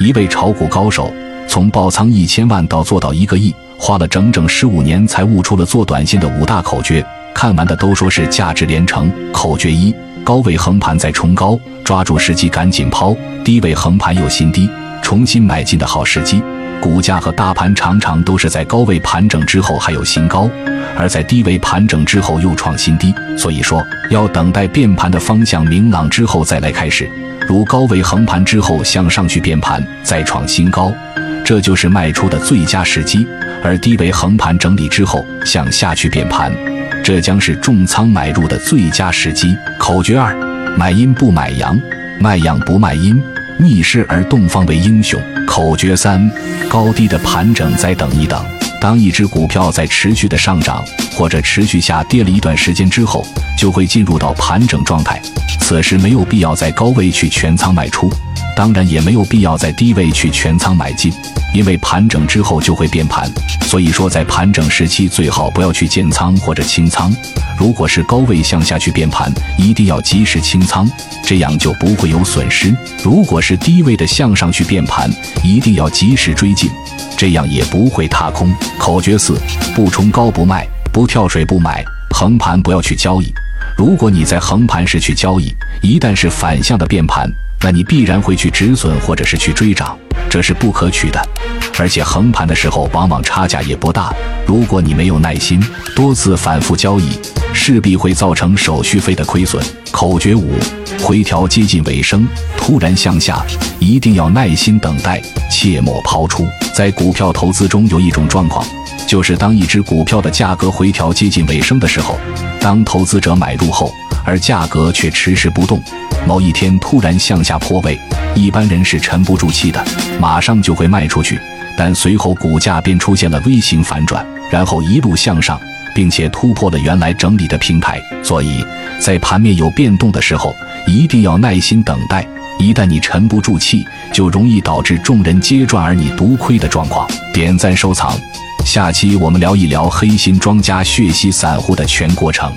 一位炒股高手从爆仓一千万到做到一个亿，花了整整十五年才悟出了做短线的五大口诀。看完的都说是价值连城。口诀一：高位横盘再冲高，抓住时机赶紧抛；低位横盘又新低，重新买进的好时机。股价和大盘常常都是在高位盘整之后还有新高，而在低位盘整之后又创新低。所以说，要等待变盘的方向明朗之后再来开始。如高位横盘之后向上去变盘，再创新高，这就是卖出的最佳时机；而低位横盘整理之后向下去变盘，这将是重仓买入的最佳时机。口诀二：买阴不买阳，卖阳不卖阴，逆势而动方为英雄。口诀三：高低的盘整再等一等。当一只股票在持续的上涨或者持续下跌了一段时间之后，就会进入到盘整状态。此时没有必要在高位去全仓卖出，当然也没有必要在低位去全仓买进，因为盘整之后就会变盘。所以说，在盘整时期最好不要去建仓或者清仓。如果是高位向下去变盘，一定要及时清仓，这样就不会有损失。如果是低位的向上去变盘，一定要及时追进。这样也不会踏空。口诀四：不冲高不卖，不跳水不买，横盘不要去交易。如果你在横盘时去交易，一旦是反向的变盘，那你必然会去止损或者是去追涨，这是不可取的。而且横盘的时候往往差价也不大。如果你没有耐心，多次反复交易，势必会造成手续费的亏损。口诀五：回调接近尾声，突然向下，一定要耐心等待，切莫抛出。在股票投资中有一种状况，就是当一只股票的价格回调接近尾声的时候，当投资者买入后，而价格却迟迟不动，某一天突然向下破位，一般人是沉不住气的，马上就会卖出去。但随后股价便出现了微型反转，然后一路向上，并且突破了原来整理的平台。所以在盘面有变动的时候，一定要耐心等待。一旦你沉不住气，就容易导致众人皆赚而你独亏的状况。点赞收藏，下期我们聊一聊黑心庄家血洗散户的全过程。